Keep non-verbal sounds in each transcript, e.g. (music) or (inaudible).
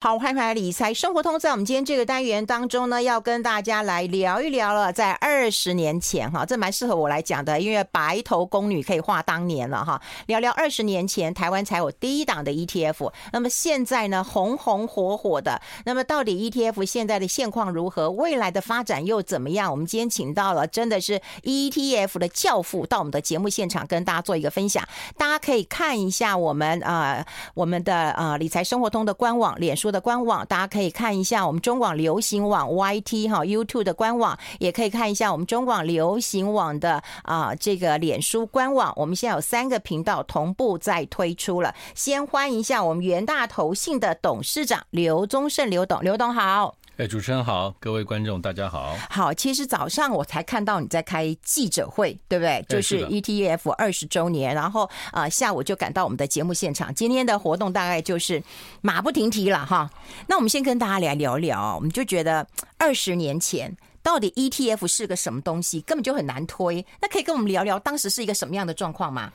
好，欢迎回来理财生活通。在我们今天这个单元当中呢，要跟大家来聊一聊了。在二十年前，哈，这蛮适合我来讲的，因为白头宫女可以话当年了，哈。聊聊二十年前台湾才有第一档的 ETF，那么现在呢，红红火火的。那么到底 ETF 现在的现况如何？未来的发展又怎么样？我们今天请到了真的是 ETF 的教父到我们的节目现场跟大家做一个分享。大家可以看一下我们呃我们的呃理财生活通的官网、脸书。的官网，大家可以看一下我们中广流行网 YT 哈 YouTube 的官网，也可以看一下我们中广流行网的啊这个脸书官网。我们现在有三个频道同步在推出了。先欢迎一下我们元大投信的董事长刘宗盛刘董，刘董好。哎，主持人好，各位观众大家好。好，其实早上我才看到你在开记者会，对不对？就是 ETF 二十周年，然后啊、呃，下午就赶到我们的节目现场。今天的活动大概就是马不停蹄了哈。那我们先跟大家来聊聊，我们就觉得二十年前到底 ETF 是个什么东西，根本就很难推。那可以跟我们聊聊当时是一个什么样的状况吗？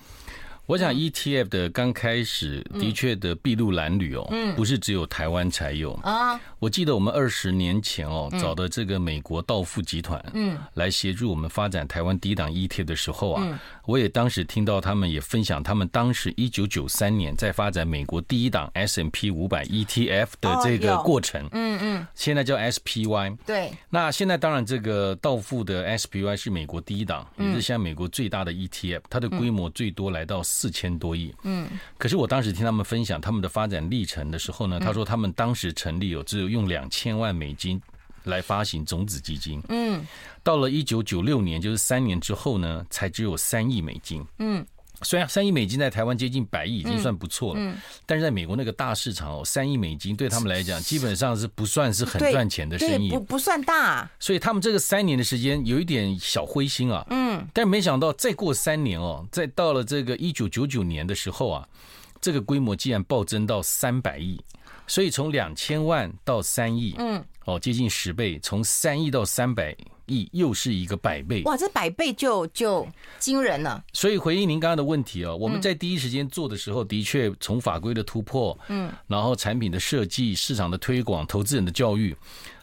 我想 ETF 的刚开始的确的筚路蓝缕哦，不是只有台湾才有。啊。我记得我们二十年前哦，找的这个美国道富集团，嗯，来协助我们发展台湾第一档 ETF 的时候啊，我也当时听到他们也分享他们当时一九九三年在发展美国第一档 S&P 五百 ETF 的这个过程，嗯嗯，现在叫 SPY，对。那现在当然这个道富的 SPY 是美国第一档，也是现在美国最大的 ETF，它的规模最多来到。四千多亿，嗯，可是我当时听他们分享他们的发展历程的时候呢，他说他们当时成立有只有用两千万美金来发行种子基金，嗯，到了一九九六年，就是三年之后呢，才只有三亿美金，嗯。虽然三亿美金在台湾接近百亿已经算不错了，嗯，但是在美国那个大市场哦，三亿美金对他们来讲基本上是不算是很赚钱的生意，不不算大。所以他们这个三年的时间有一点小灰心啊，嗯，但没想到再过三年哦，再到了这个一九九九年的时候啊，这个规模竟然暴增到三百亿，所以从两千万到三亿，嗯，哦，接近十倍，从三亿到三百。亿又是一个百倍，哇！这百倍就就惊人了。所以回应您刚刚的问题哦，我们在第一时间做的时候，的确从法规的突破，嗯，然后产品的设计、市场的推广、投资人的教育，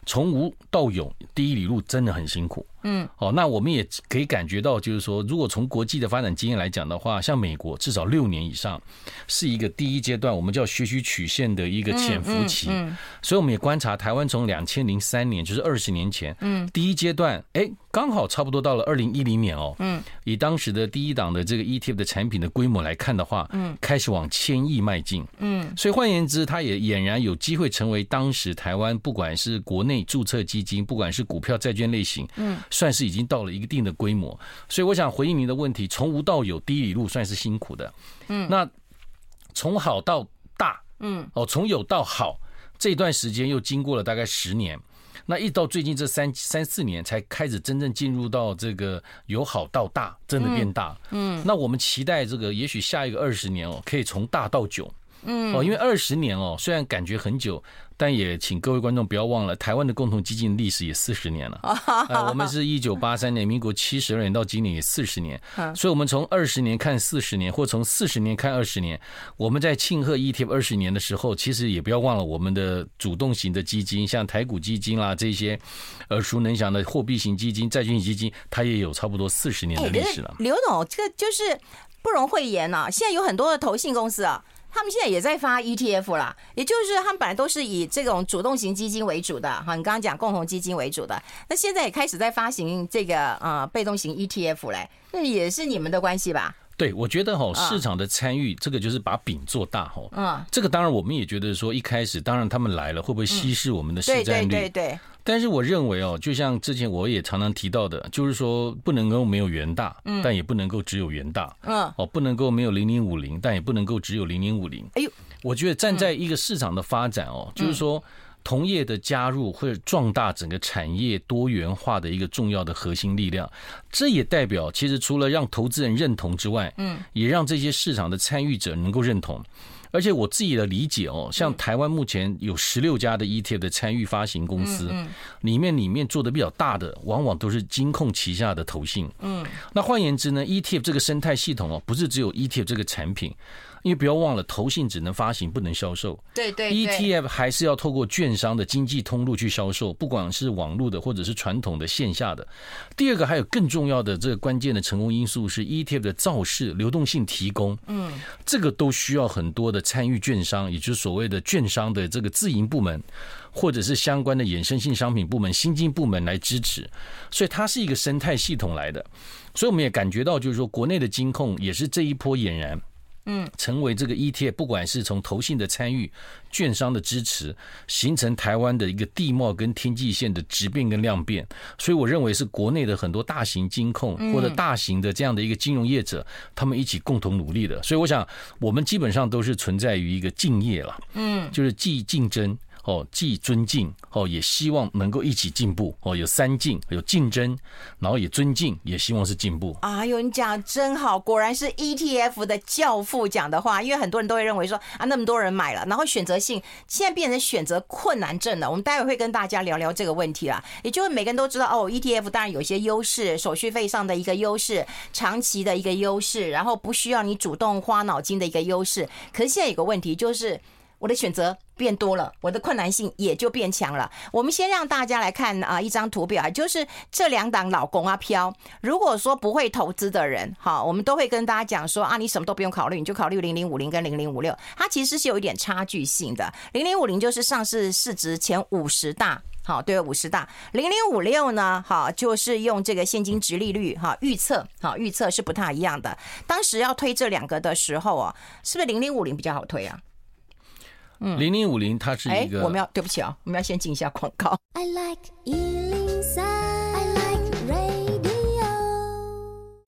从无到有，第一里路真的很辛苦。嗯，哦，那我们也可以感觉到，就是说，如果从国际的发展经验来讲的话，像美国至少六年以上是一个第一阶段，我们叫学习曲线的一个潜伏期。嗯，所以我们也观察台湾从两千零三年，就是二十年前，嗯，第一阶段，哎，刚好差不多到了二零一零年哦，嗯，以当时的第一档的这个 ETF 的产品的规模来看的话，嗯，开始往千亿迈进。嗯，所以换言之，它也俨然有机会成为当时台湾不管是国内注册基金，不管是股票、债券类型，嗯。算是已经到了一定的规模，所以我想回应您的问题：从无到有，第一里路算是辛苦的。嗯，那从好到大，嗯，哦，从有到好这段时间又经过了大概十年，那一到最近这三三四年才开始真正进入到这个由好到大，真的变大。嗯，那我们期待这个，也许下一个二十年哦，可以从大到久。嗯，哦，因为二十年哦，虽然感觉很久。但也请各位观众不要忘了，台湾的共同基金历史也四十年了。啊，(laughs) 我们是一九八三年，民国七十二年到今年也四十年。所以，我们从二十年看四十年，或从四十年看二十年。我们在庆贺 ETF 二十年的时候，其实也不要忘了我们的主动型的基金，像台股基金啦这些耳熟能详的货币型基金、债券型基金，它也有差不多四十年的历史了。刘总，这个就是不容讳言呐。现在有很多的投信公司啊。他们现在也在发 ETF 啦，也就是他们本来都是以这种主动型基金为主的，哈，你刚刚讲共同基金为主的，那现在也开始在发行这个呃被动型 ETF 嘞，那也是你们的关系吧？对，我觉得哈，市场的参与，这个就是把饼做大哈。嗯，这个当然我们也觉得说，一开始当然他们来了，会不会稀释我们的市占率？对对对。但是我认为哦，就像之前我也常常提到的，就是说不能够没有元大，但也不能够只有元大。嗯。哦，不能够没有零零五零，但也不能够只有零零五零。哎呦，我觉得站在一个市场的发展哦，就是说。同业的加入会壮大整个产业多元化的一个重要的核心力量，这也代表其实除了让投资人认同之外，嗯，也让这些市场的参与者能够认同。而且我自己的理解哦，像台湾目前有十六家的 ETF 的参与发行公司，里面里面做的比较大的，往往都是金控旗下的投信。嗯，那换言之呢，ETF 这个生态系统哦，不是只有 ETF 这个产品。因为不要忘了，投信只能发行，不能销售。对对，对，ETF 还是要透过券商的经济通路去销售，不管是网络的或者是传统的线下的。第二个还有更重要的这个关键的成功因素是 ETF 的造势、流动性提供。嗯，这个都需要很多的参与券商，也就是所谓的券商的这个自营部门，或者是相关的衍生性商品部门、新经部门来支持。所以它是一个生态系统来的。所以我们也感觉到，就是说国内的金控也是这一波俨然。嗯，成为这个 ETF，不管是从投信的参与、券商的支持，形成台湾的一个地貌跟天际线的质变跟量变。所以我认为是国内的很多大型金控或者大型的这样的一个金融业者，他们一起共同努力的。所以我想，我们基本上都是存在于一个敬业了，嗯，就是既竞争。哦，既尊敬哦，也希望能够一起进步哦。有三敬，有竞争，然后也尊敬，也希望是进步。哎呦，你讲真好，果然是 ETF 的教父讲的话。因为很多人都会认为说啊，那么多人买了，然后选择性现在变成选择困难症了。我们待会会跟大家聊聊这个问题啦。也就是每个人都知道哦，ETF 当然有些优势，手续费上的一个优势，长期的一个优势，然后不需要你主动花脑筋的一个优势。可是现在有个问题就是。我的选择变多了，我的困难性也就变强了。我们先让大家来看啊一张图表，就是这两档老公啊飘。如果说不会投资的人，好，我们都会跟大家讲说啊，你什么都不用考虑，你就考虑零零五零跟零零五六，它其实是有一点差距性的。零零五零就是上市市值前五十大，好，对，五十大。零零五六呢，好，就是用这个现金殖利率哈预测，好预测是不太一样的。当时要推这两个的时候啊，是不是零零五零比较好推啊？零零五零，它是一个、欸。我们要对不起啊，我们要先进一下广告。I like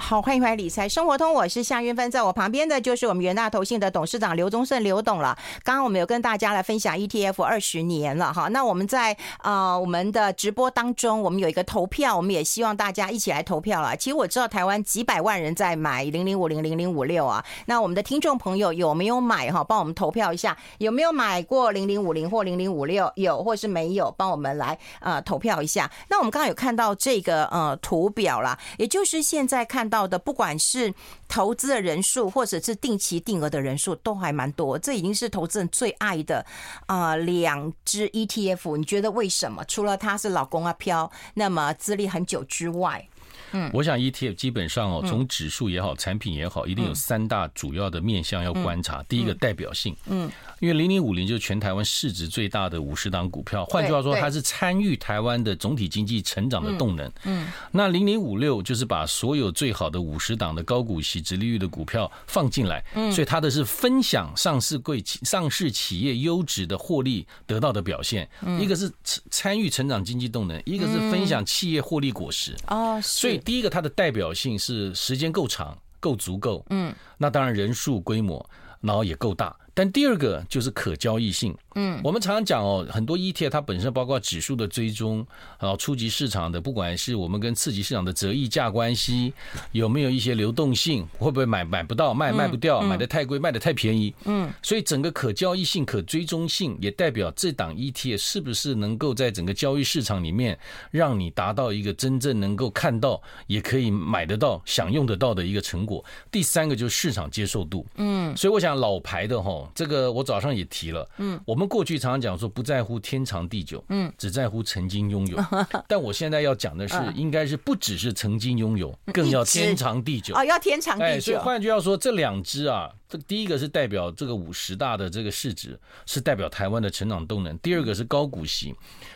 好，欢迎回来理财生活通，我是夏韵芬，在我旁边的就是我们元大投信的董事长刘宗盛刘董了。刚刚我们有跟大家来分享 ETF 二十年了哈，那我们在呃我们的直播当中，我们有一个投票，我们也希望大家一起来投票了。其实我知道台湾几百万人在买零零五零零零五六啊，那我们的听众朋友有没有买哈？帮我们投票一下，有没有买过零零五零或零零五六？有或是没有？帮我们来呃投票一下。那我们刚刚有看到这个呃图表啦，也就是现在看到。的不管是投资的人数，或者是定期定额的人数，都还蛮多。这已经是投资人最爱的啊两支 ETF。你觉得为什么？除了它是老公啊飘，那么资历很久之外，嗯，我想 ETF 基本上哦，从指数也好，产品也好，一定有三大主要的面向要观察。第一个代表性，嗯。因为零零五零就是全台湾市值最大的五十档股票，换句话说，它是参与台湾的总体经济成长的动能。嗯，那零零五六就是把所有最好的五十档的高股息、直利率的股票放进来，嗯，所以它的是分享上市贵企上市企业优质的获利得到的表现。一个是参与成长经济动能，一个是分享企业获利果实。哦，所以第一个它的代表性是时间够长、够足够。嗯，那当然人数规模，然后也够大。但第二个就是可交易性。嗯，我们常常讲哦，很多 ETF 它本身包括指数的追踪，然后初级市场的，不管是我们跟次级市场的折溢价关系，有没有一些流动性，会不会买买不到，卖卖不掉，买的太贵，卖的太便宜。嗯，所以整个可交易性、可追踪性，也代表这档 ETF 是不是能够在整个交易市场里面，让你达到一个真正能够看到，也可以买得到、享用得到的一个成果。第三个就是市场接受度。嗯，所以我想老牌的哈。这个我早上也提了，嗯，我们过去常常讲说不在乎天长地久，嗯，只在乎曾经拥有。(laughs) 但我现在要讲的是，应该是不只是曾经拥有，更要天长地久。哦，要天长地久。所以换句话说，这两只啊，这第一个是代表这个五十大的这个市值，是代表台湾的成长动能；第二个是高股息，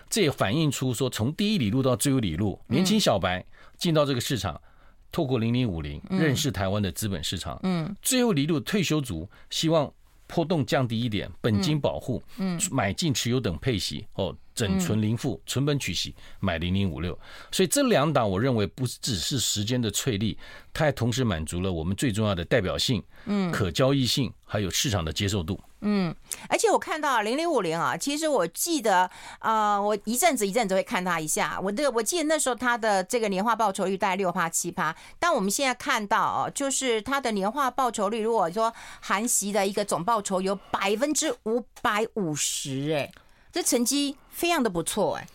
这也反映出说，从第一里路到最后里路，年轻小白进到这个市场。透过零零五零认识台湾的资本市场，嗯，最后一路退休族希望。波动降低一点，本金保护，嗯，买进持有等配息哦，整存零付，存本取息，买零零五六，所以这两档我认为不只是时间的淬砺，它还同时满足了我们最重要的代表性，嗯，可交易性，还有市场的接受度。嗯，而且我看到零零五零啊，其实我记得啊、呃，我一阵子一阵子会看它一下。我的我记得那时候它的这个年化报酬率大概六趴七趴，但我们现在看到哦，就是它的年化报酬率，如果说含息的一个总报酬有百分之五百五十，哎，这成绩非常的不错，哎。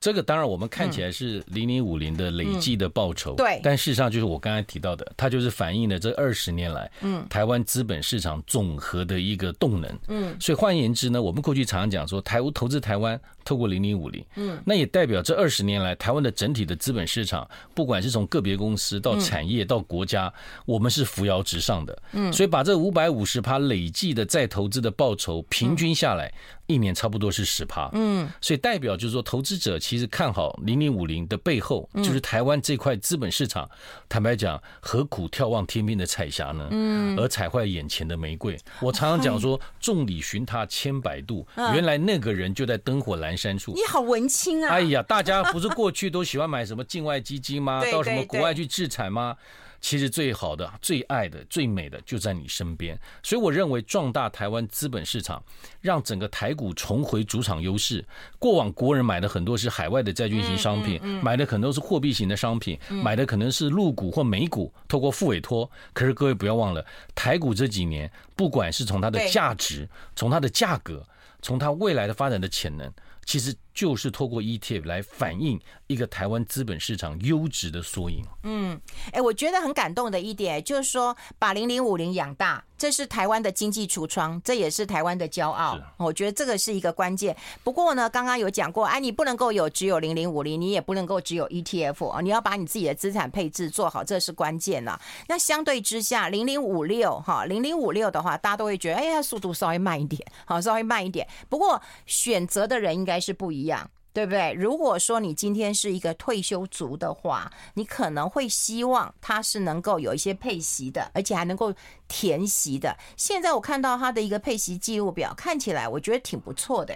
这个当然我们看起来是零零五零的累计的报酬，对，但事实上就是我刚才提到的，它就是反映了这二十年来，嗯，台湾资本市场总和的一个动能，嗯，所以换言之呢，我们过去常常讲说，台湾投资台湾透过零零五零，嗯，那也代表这二十年来台湾的整体的资本市场，不管是从个别公司到产业到国家，我们是扶摇直上的，嗯，所以把这五百五十趴累计的再投资的报酬平均下来。一年差不多是十趴，嗯，所以代表就是说，投资者其实看好零零五零的背后，就是台湾这块资本市场。坦白讲，何苦眺望天边的彩霞呢？嗯，而踩坏眼前的玫瑰。我常常讲说，众里寻他千百度，原来那个人就在灯火阑珊处。你好文青啊！哎呀，大家不是过去都喜欢买什么境外基金吗？(laughs) 到什么国外去置产吗？其实最好的、最爱的、最美的就在你身边，所以我认为壮大台湾资本市场，让整个台股重回主场优势。过往国人买的很多是海外的债券型商品，买的可能都是货币型的商品，买的可能是陆股或美股，透过付委托。可是各位不要忘了，台股这几年，不管是从它的价值、从它的价格、从它未来的发展的潜能。其实就是透过 ETF 来反映一个台湾资本市场优质的缩影。嗯，哎，我觉得很感动的一点就是说，把零零五零养大，这是台湾的经济橱窗，这也是台湾的骄傲。我觉得这个是一个关键。不过呢，刚刚有讲过，哎，你不能够有只有零零五零，你也不能够只有 ETF 啊，你要把你自己的资产配置做好，这是关键了。那相对之下，零零五六哈，零零五六的话，大家都会觉得，哎，它速度稍微慢一点，好，稍微慢一点。不过选择的人应该。是不一样，对不对？如果说你今天是一个退休族的话，你可能会希望他是能够有一些配席的，而且还能够填席的。现在我看到他的一个配席记录表，看起来我觉得挺不错的。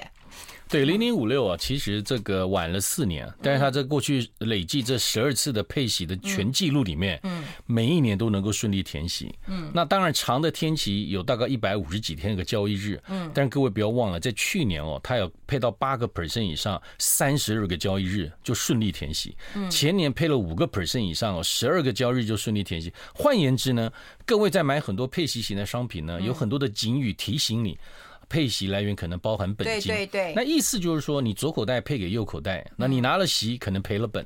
对，零零五六啊，其实这个晚了四年，但是它在过去累计这十二次的配息的全记录里面，嗯，每一年都能够顺利填息，嗯，那当然长的天期有大概一百五十几天个交易日，嗯，但是各位不要忘了，在去年哦，它有配到八个 percent 以上，三十二个交易日就顺利填息，嗯，前年配了五个 percent 以上哦，十二个交易日就顺利填息。换言之呢，各位在买很多配息型的商品呢，有很多的警语提醒你。配息来源可能包含本金，对对对，那意思就是说，你左口袋配给右口袋，那你拿了息可能赔了本。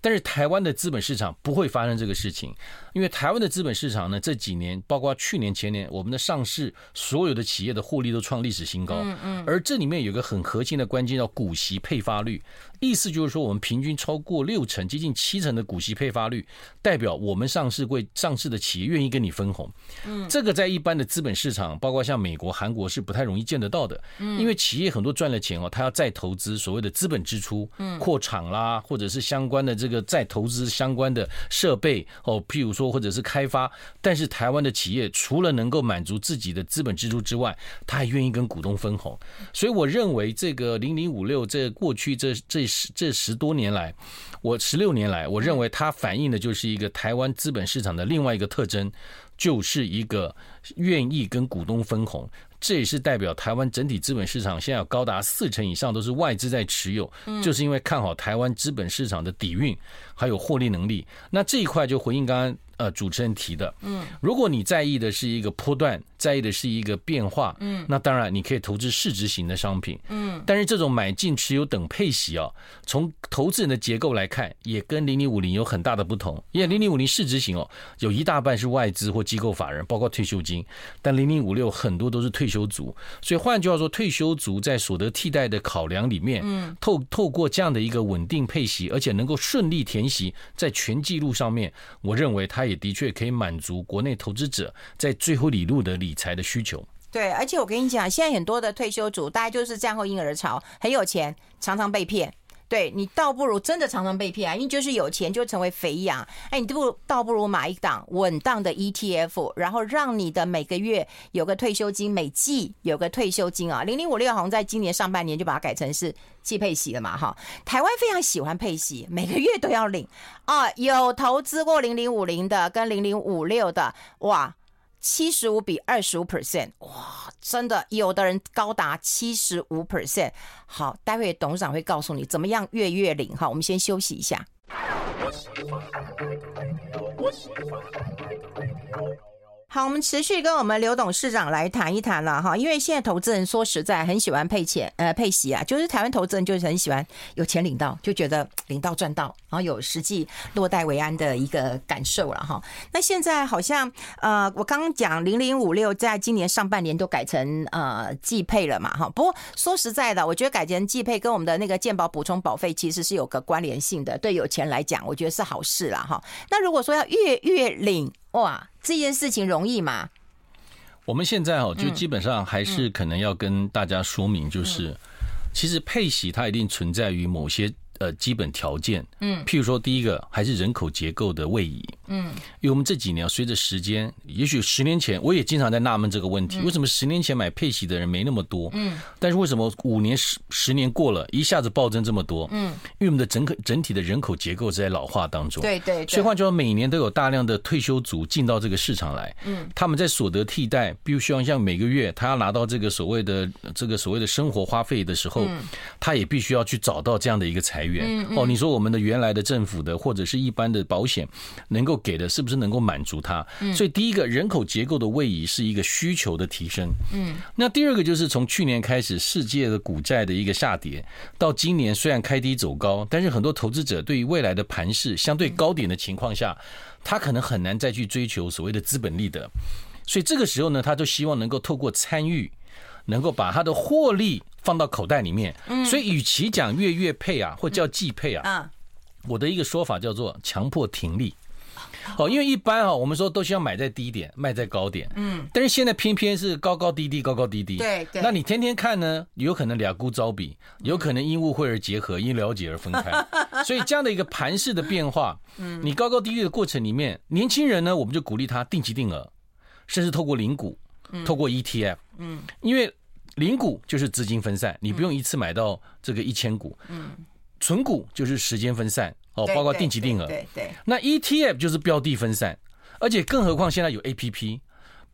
但是台湾的资本市场不会发生这个事情，因为台湾的资本市场呢，这几年包括去年前年，我们的上市所有的企业的获利都创历史新高。嗯嗯。而这里面有一个很核心的关键叫股息配发率，意思就是说，我们平均超过六成、接近七成的股息配发率，代表我们上市会上市的企业愿意跟你分红。嗯。这个在一般的资本市场，包括像美国、韩国是不太容易见得到的。嗯。因为企业很多赚了钱哦，他要再投资所谓的资本支出，嗯，扩厂啦，或者是相关的这个。再投资相关的设备哦，譬如说或者是开发，但是台湾的企业除了能够满足自己的资本支出之外，他还愿意跟股东分红，所以我认为这个零零五六这过去这这十这十多年来，我十六年来，我认为它反映的就是一个台湾资本市场的另外一个特征，就是一个愿意跟股东分红。这也是代表台湾整体资本市场现在有高达四成以上都是外资在持有，就是因为看好台湾资本市场的底蕴还有获利能力。那这一块就回应刚刚呃主持人提的，嗯，如果你在意的是一个波段。在意的是一个变化，嗯，那当然你可以投资市值型的商品，嗯，但是这种买进持有等配息哦，从投资人的结构来看，也跟零零五零有很大的不同。因为零零五零市值型哦，有一大半是外资或机构法人，包括退休金，但零零五六很多都是退休族，所以换句话说，退休族在所得替代的考量里面，嗯，透透过这样的一个稳定配息，而且能够顺利填息，在全记录上面，我认为它也的确可以满足国内投资者在最后理路的理财的需求，对，而且我跟你讲，现在很多的退休族，大概就是战后婴儿潮，很有钱，常常被骗。对，你倒不如真的常常被骗啊，因为就是有钱就成为肥羊。哎，你不倒不如买一档稳当的 ETF，然后让你的每个月有个退休金，每季有个退休金啊。零零五六好像在今年上半年就把它改成是季配息了嘛，哈。台湾非常喜欢配息，每个月都要领啊。有投资过零零五零的跟零零五六的，哇。七十五比二十五 percent，哇，真的，有的人高达七十五 percent。好，待会董事长会告诉你怎么样月月领。哈，我们先休息一下。好，我们持续跟我们刘董事长来谈一谈了哈，因为现在投资人说实在很喜欢配钱呃配息啊，就是台湾投资人就是很喜欢有钱领到，就觉得领到赚到，然后有实际落袋为安的一个感受了哈。那现在好像呃，我刚刚讲零零五六在今年上半年都改成呃季配了嘛哈。不过说实在的，我觉得改成季配跟我们的那个健保补充保费其实是有个关联性的，对有钱来讲，我觉得是好事了哈。那如果说要月月领哇。这件事情容易吗？我们现在哦，就基本上还是可能要跟大家说明，就是其实配息它一定存在于某些。呃，基本条件，嗯，譬如说，第一个还是人口结构的位移，嗯，因为我们这几年随着时间，也许十年前我也经常在纳闷这个问题，为什么十年前买配息的人没那么多，嗯，但是为什么五年十十年过了，一下子暴增这么多，嗯，因为我们的整个整体的人口结构是在老化当中，对对，所以换句话说，每年都有大量的退休族进到这个市场来，嗯，他们在所得替代，必须要像每个月他要拿到这个所谓的这个所谓的生活花费的时候，他也必须要去找到这样的一个财源。嗯哦，你说我们的原来的政府的或者是一般的保险能够给的，是不是能够满足它？所以第一个人口结构的位移是一个需求的提升。嗯，那第二个就是从去年开始世界的股债的一个下跌，到今年虽然开低走高，但是很多投资者对于未来的盘势相对高点的情况下，他可能很难再去追求所谓的资本利得。所以这个时候呢，他就希望能够透过参与，能够把他的获利。放到口袋里面，所以与其讲月月配啊，或叫季配啊，我的一个说法叫做强迫停利。哦，因为一般啊，我们说都需要买在低点，卖在高点。嗯，但是现在偏偏是高高低低，高高低低。对对。那你天天看呢，有可能俩孤招比，有可能因误会而结合，因了解而分开。(laughs) 所以这样的一个盘势的变化，嗯，你高高低低的过程里面，年轻人呢，我们就鼓励他定期定额，甚至透过零股，透过 ETF。嗯，因为。零股就是资金分散，你不用一次买到这个一千股。嗯，存股就是时间分散哦，包括定期定额。对对。那 ETF 就是标的分散，而且更何况现在有 APP，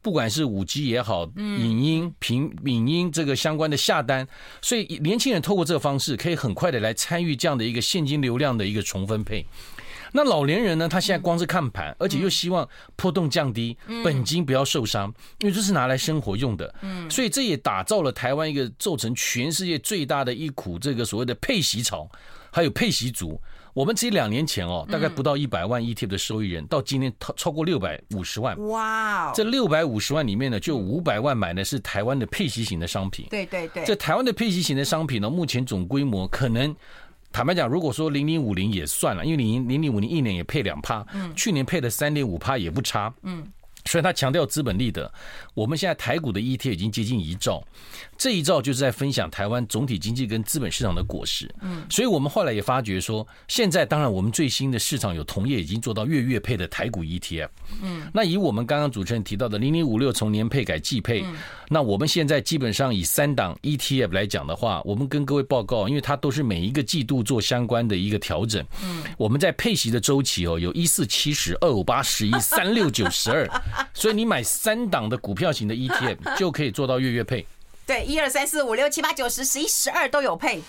不管是五 G 也好，影音、平影音这个相关的下单，所以年轻人透过这个方式，可以很快的来参与这样的一个现金流量的一个重分配。那老年人呢？他现在光是看盘，而且又希望波动降低，本金不要受伤，因为这是拿来生活用的。嗯，所以这也打造了台湾一个造成全世界最大的一股这个所谓的配息潮，还有配息族。我们只两年前哦，大概不到一百万 ETF 的受益人，到今天超超过六百五十万。哇！这六百五十万里面呢，就五百万买的是台湾的配息型的商品。对对对。这台湾的配息型的商品呢，目前总规模可能。坦白讲，如果说零零五零也算了，因为零零零五零一年也配两趴，去年配的三点五趴也不差。嗯。所以他强调资本利得，我们现在台股的 ETF 已经接近一兆，这一兆就是在分享台湾总体经济跟资本市场的果实。嗯，所以我们后来也发觉说，现在当然我们最新的市场有同业已经做到月月配的台股 ETF。嗯，那以我们刚刚主持人提到的零零五六从年配改季配，那我们现在基本上以三档 ETF 来讲的话，我们跟各位报告，因为它都是每一个季度做相关的一个调整。嗯，我们在配息的周期哦，有一四七十二五八十一三六九十二。(laughs) 所以你买三档的股票型的 ETF (laughs) 就可以做到月月配。对，一二三四五六七八九十十一十二都有配。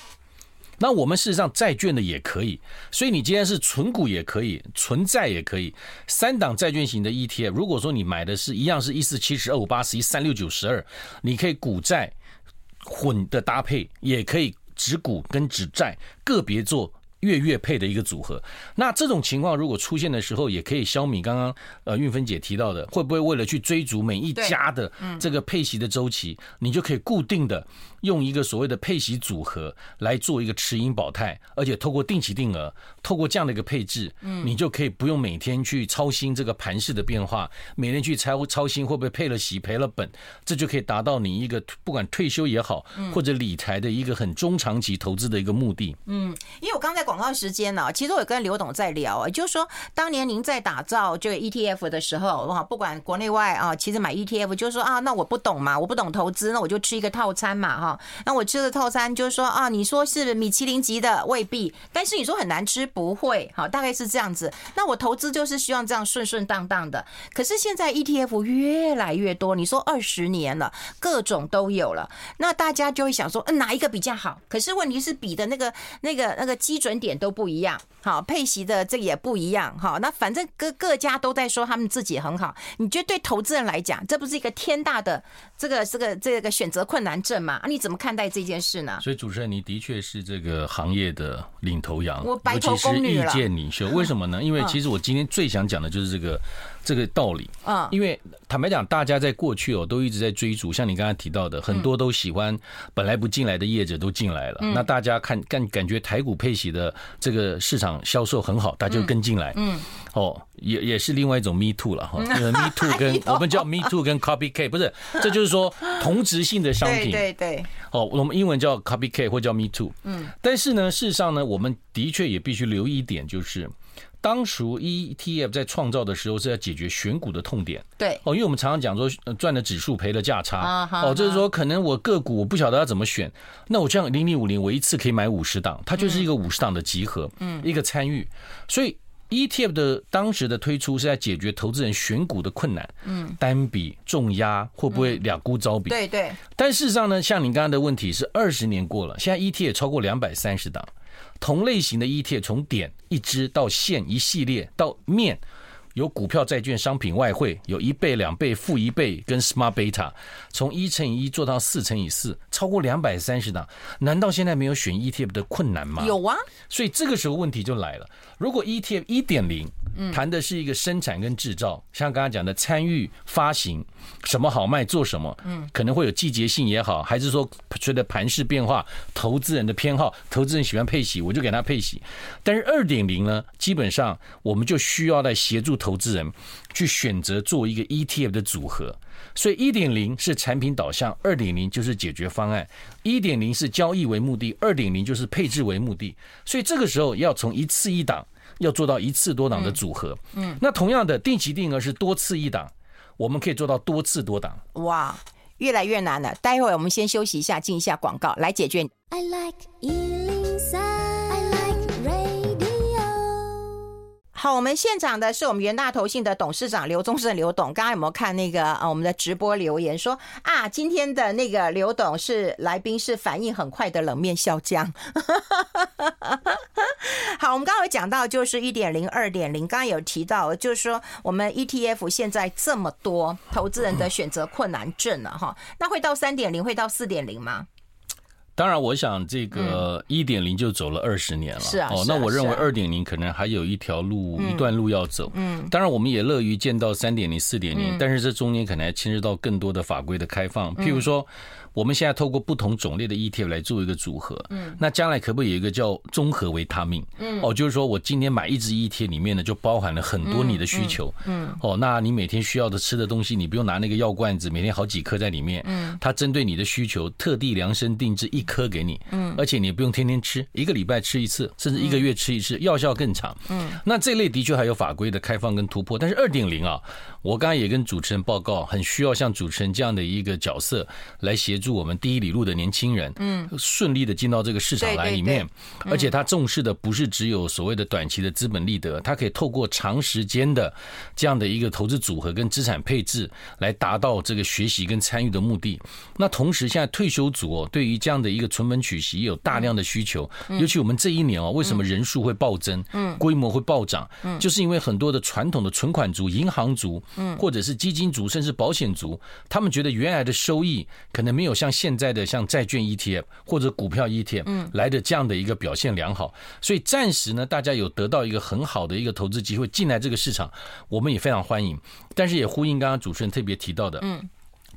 那我们事实上债券的也可以，所以你今天是存股也可以，存债也可以。三档债券型的 ETF，如果说你买的是一样是一四七十二五八十一三六九十二，你可以股债混的搭配，也可以只股跟只债个别做。月月配的一个组合，那这种情况如果出现的时候，也可以消弭刚刚呃运芬姐提到的，会不会为了去追逐每一家的这个配息的周期，你就可以固定的。用一个所谓的配息组合来做一个持盈保泰，而且透过定期定额，透过这样的一个配置，嗯，你就可以不用每天去操心这个盘势的变化，每天去操操心会不会配了息赔了本，这就可以达到你一个不管退休也好，或者理财的一个很中长期投资的一个目的。嗯，因为我刚在广告时间呢，其实我有跟刘董在聊啊，就是说当年您在打造这个 ETF 的时候，哇，不管国内外啊，其实买 ETF 就是说啊，那我不懂嘛，我不懂投资，那我就吃一个套餐嘛，哈。那我吃的套餐就是说啊，你说是米其林级的未必，但是你说很难吃不会，好，大概是这样子。那我投资就是希望这样顺顺当当的。可是现在 ETF 越来越多，你说二十年了，各种都有了，那大家就会想说，嗯，哪一个比较好？可是问题是比的那个那个那个基准点都不一样。好，配息的这个也不一样。哈，那反正各各家都在说他们自己很好。你觉得对投资人来讲，这不是一个天大的这个这个这个选择困难症吗？啊，你怎么看待这件事呢？所以主持人，你的确是这个行业的领头羊，我白头宫女了，意见领袖。为什么呢？(laughs) 因为其实我今天最想讲的就是这个。这个道理啊，因为坦白讲，大家在过去哦都一直在追逐，像你刚才提到的，很多都喜欢本来不进来的业者都进来了。那大家看感感觉台股配息的这个市场销售很好，大家就跟进来。嗯，哦，也也是另外一种 Me Too 了哈。Me Too (laughs) 跟我们叫 Me Too 跟 Copycat 不是，这就是说同质性的商品。对对。哦，我们英文叫 Copycat 或叫 Me Too。嗯。但是呢，事实上呢，我们的确也必须留意一点，就是。当时 ETF 在创造的时候是要解决选股的痛点，对。哦，因为我们常常讲说赚了指数赔了价差，哦，就是说可能我个股我不晓得要怎么选，那我这样零零五零我一次可以买五十档，它就是一个五十档的集合，嗯，一个参与，所以 ETF 的当时的推出是在解决投资人选股的困难，嗯，单笔重压会不会两股招比？对对，但事实上呢，像你刚刚的问题是二十年过了，现在 ETF 也超过两百三十档。同类型的 ETF 从点一支到线一系列到面，有股票、债券、商品、外汇，有一倍、两倍、负一倍跟 Smart Beta，从一乘以一做到四乘以四，超过两百三十档。难道现在没有选 ETF 的困难吗？有啊。所以这个时候问题就来了，如果 ETF 一点零。谈的是一个生产跟制造，像刚刚讲的参与发行，什么好卖做什么，嗯，可能会有季节性也好，还是说随着盘势变化，投资人的偏好，投资人喜欢配息，我就给他配息。但是二点零呢，基本上我们就需要来协助投资人去选择做一个 ETF 的组合。所以一点零是产品导向，二点零就是解决方案，一点零是交易为目的，二点零就是配置为目的。所以这个时候要从一次一档。要做到一次多档的组合，嗯，那同样的定期定额是多次一档，我们可以做到多次多档。哇，越来越难了。待会儿我们先休息一下，进一下广告来解决。I like 好，我们现场的是我们元大投信的董事长刘宗盛刘董。刚刚有没有看那个啊？我们的直播留言说啊，今天的那个刘董是来宾，是反应很快的冷面笑匠。(laughs) 好，我们刚刚有讲到就是一点零、二点零，刚刚有提到就是说我们 ETF 现在这么多，投资人的选择困难症了哈。那会到三点零，会到四点零吗？当然，我想这个一点零就走了二十年了。是啊，哦，那我认为二点零可能还有一条路，一段路要走。嗯，当然，我们也乐于见到三点零、四点零，但是这中间可能还牵涉到更多的法规的开放，譬如说。我们现在透过不同种类的 ETF 来做一个组合，嗯，那将来可不可以有一个叫综合维他命？嗯，哦，就是说我今天买一支 ETF 里面呢，就包含了很多你的需求，嗯，哦，那你每天需要的吃的东西，你不用拿那个药罐子，每天好几颗在里面，嗯，它针对你的需求，特地量身定制一颗给你，嗯，而且你不用天天吃，一个礼拜吃一次，甚至一个月吃一次，药效更长，嗯，那这类的确还有法规的开放跟突破，但是二点零啊，我刚才也跟主持人报告，很需要像主持人这样的一个角色来协助我们第一里路的年轻人，嗯，顺利的进到这个市场来里面，而且他重视的不是只有所谓的短期的资本利得，他可以透过长时间的这样的一个投资组合跟资产配置，来达到这个学习跟参与的目的。那同时，现在退休族哦，对于这样的一个存本取息也有大量的需求，尤其我们这一年哦，为什么人数会暴增，嗯，规模会暴涨，嗯，就是因为很多的传统的存款族、银行族，嗯，或者是基金族，甚至保险族，他们觉得原来的收益可能没有像现现在的像债券 ETF 或者股票 ETF，嗯，来的这样的一个表现良好，所以暂时呢，大家有得到一个很好的一个投资机会进来这个市场，我们也非常欢迎。但是也呼应刚刚主持人特别提到的，嗯。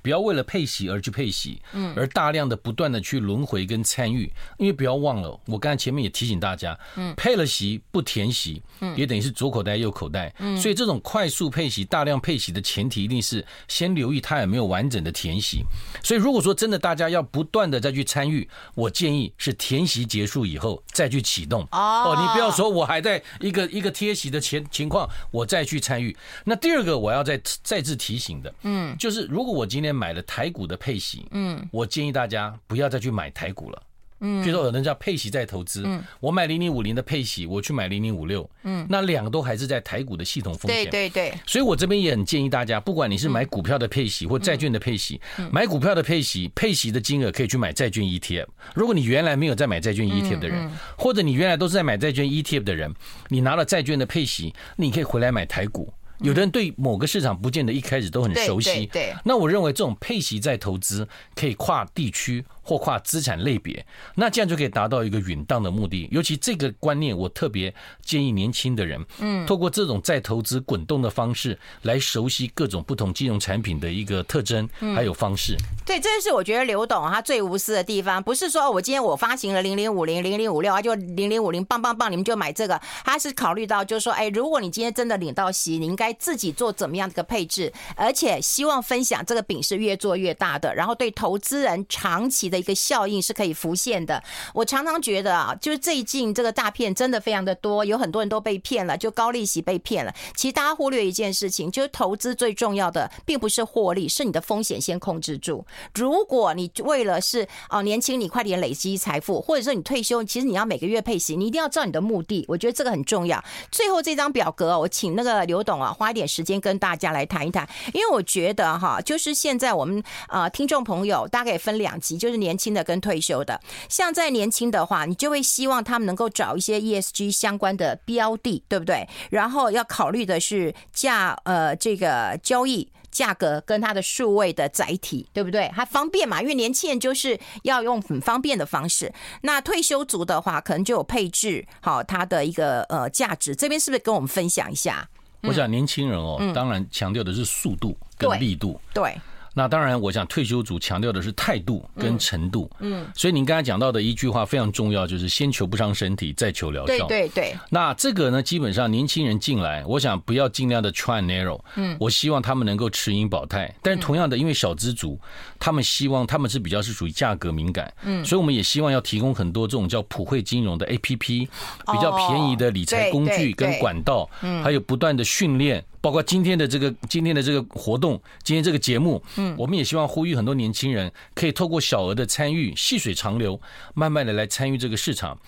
不要为了配息而去配息，嗯，而大量的不断的去轮回跟参与，因为不要忘了，我刚才前面也提醒大家，嗯，配了息不填息，嗯，也等于是左口袋右口袋，嗯，所以这种快速配息、大量配息的前提，一定是先留意它有没有完整的填息。所以如果说真的大家要不断的再去参与，我建议是填息结束以后再去启动。哦，你不要说我还在一个一个贴息的前情况，我再去参与。那第二个我要再再次提醒的，嗯，就是如果我今天。买了台股的配息，嗯，我建议大家不要再去买台股了，嗯，比如说有人叫配息再投资，嗯，我买零零五零的配息，我去买零零五六，嗯，那两个都还是在台股的系统风险，对对对。所以我这边也很建议大家，不管你是买股票的配息或债券的配息，买股票的配息，配息的金额可以去买债券 ETF。如果你原来没有在买债券 ETF 的人，或者你原来都是在买债券 ETF 的人，你拿了债券的配息，你可以回来买台股。有的人对某个市场不见得一开始都很熟悉，对，那我认为这种配息在投资可以跨地区。或跨资产类别，那这样就可以达到一个允当的目的。尤其这个观念，我特别建议年轻的人，嗯，透过这种再投资滚动的方式来熟悉各种不同金融产品的一个特征，还有方式。对，这是我觉得刘董他最无私的地方，不是说我今天我发行了零零五零、零零五六啊，就零零五零棒棒棒，你们就买这个。他是考虑到就是说，哎，如果你今天真的领到息，你应该自己做怎么样的一个配置，而且希望分享这个饼是越做越大的，然后对投资人长期的。的一个效应是可以浮现的。我常常觉得啊，就是最近这个诈骗真的非常的多，有很多人都被骗了，就高利息被骗了。其实大家忽略一件事情，就是投资最重要的并不是获利，是你的风险先控制住。如果你为了是啊年轻，你快点累积财富，或者说你退休，其实你要每个月配息，你一定要知道你的目的。我觉得这个很重要。最后这张表格，我请那个刘董啊，花一点时间跟大家来谈一谈，因为我觉得哈，就是现在我们啊听众朋友大概分两级，就是。年轻的跟退休的，像在年轻的话，你就会希望他们能够找一些 ESG 相关的标的，对不对？然后要考虑的是价呃这个交易价格跟它的数位的载体，对不对？还方便嘛？因为年轻人就是要用很方便的方式。那退休族的话，可能就有配置好它的一个呃价值。这边是不是跟我们分享一下？我想年轻人哦，当然强调的是速度跟力度，对。对那当然，我想退休组强调的是态度跟程度。嗯，所以您刚才讲到的一句话非常重要，就是先求不伤身体，再求疗效。对对对。那这个呢，基本上年轻人进来，我想不要尽量的 try narrow。嗯，我希望他们能够持盈保泰。但是同样的，因为小资族，他们希望他们是比较是属于价格敏感。嗯，所以我们也希望要提供很多这种叫普惠金融的 APP，比较便宜的理财工具跟管道，还有不断的训练。包括今天的这个今天的这个活动，今天这个节目，嗯，我们也希望呼吁很多年轻人可以透过小额的参与，细水长流，慢慢的来参与这个市场。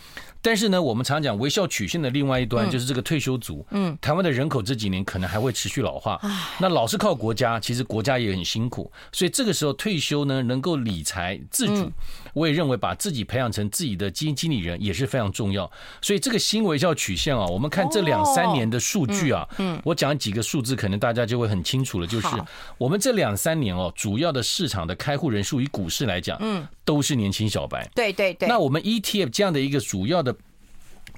但是呢，我们常讲微笑曲线的另外一端就是这个退休族。嗯，台湾的人口这几年可能还会持续老化。那老是靠国家，其实国家也很辛苦。所以这个时候退休呢，能够理财自主，我也认为把自己培养成自己的基金经理人也是非常重要。所以这个新微笑曲线啊，我们看这两三年的数据啊，嗯，我讲几个数字，可能大家就会很清楚了。就是我们这两三年哦，主要的市场的开户人数，以股市来讲，嗯，都是年轻小白。对对对。那我们 ETF 这样的一个主要的。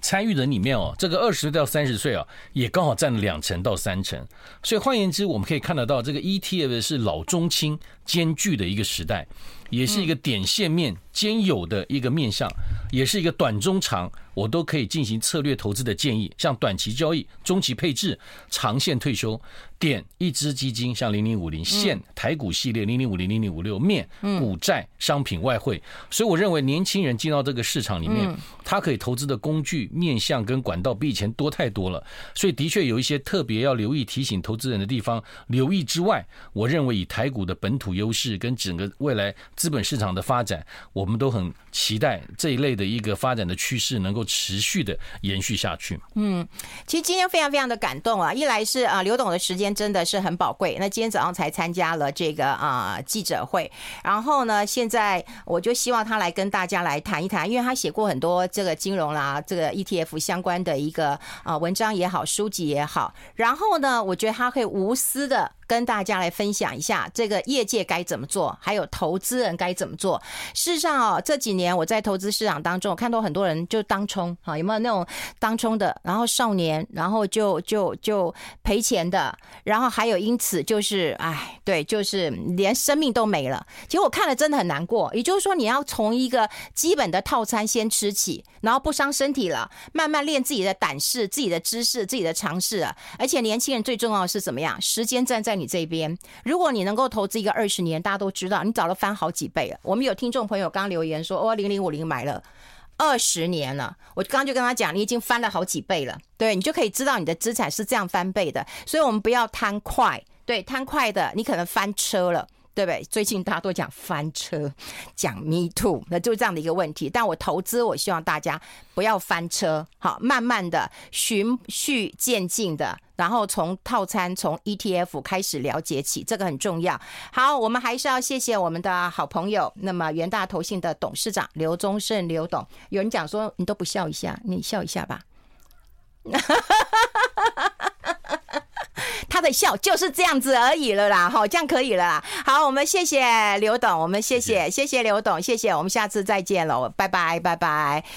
参与人里面哦，这个二十到三十岁啊，也刚好占了两成到三成，所以换言之，我们可以看得到，这个 ETF 是老中青兼具的一个时代，也是一个点线面兼有的一个面向，也是一个短中长我都可以进行策略投资的建议，像短期交易、中期配置、长线退休。点一支基金，像零零五零线台股系列零零五零零零五六面股债商品外汇，所以我认为年轻人进到这个市场里面，他可以投资的工具面向跟管道比以前多太多了，所以的确有一些特别要留意提醒投资人的地方。留意之外，我认为以台股的本土优势跟整个未来资本市场的发展，我们都很期待这一类的一个发展的趋势能够持续的延续下去。嗯，其实今天非常非常的感动啊，一来是啊刘董的时间。真的是很宝贵。那今天早上才参加了这个啊、记者会，然后呢，现在我就希望他来跟大家来谈一谈，因为他写过很多这个金融啦、这个 ETF 相关的一个啊、文章也好，书籍也好。然后呢，我觉得他可以无私的。跟大家来分享一下这个业界该怎么做，还有投资人该怎么做。事实上哦，这几年我在投资市场当中，我看到很多人就当冲啊，有没有那种当冲的？然后少年，然后就就就赔钱的，然后还有因此就是哎，对，就是连生命都没了。其实我看了真的很难过。也就是说，你要从一个基本的套餐先吃起，然后不伤身体了，慢慢练自己的胆识、自己的知识、自己的常识啊。而且年轻人最重要是怎么样？时间站在。你这边，如果你能够投资一个二十年，大家都知道，你早都翻好几倍了。我们有听众朋友刚留言说，哦，零零五零买了二十年了，我刚就跟他讲，你已经翻了好几倍了，对，你就可以知道你的资产是这样翻倍的。所以，我们不要贪快，对，贪快的你可能翻车了。对不对？最近大家都讲翻车，讲 Me Too，那就是这样的一个问题。但我投资，我希望大家不要翻车，好，慢慢的循序渐进的，然后从套餐从 ETF 开始了解起，这个很重要。好，我们还是要谢谢我们的好朋友，那么元大投信的董事长刘宗盛刘董。有人讲说你都不笑一下，你笑一下吧。他的笑就是这样子而已了啦，好，这样可以了啦。好，我们谢谢刘董，我们谢谢谢谢刘董，谢谢，我们下次再见喽，拜拜拜拜。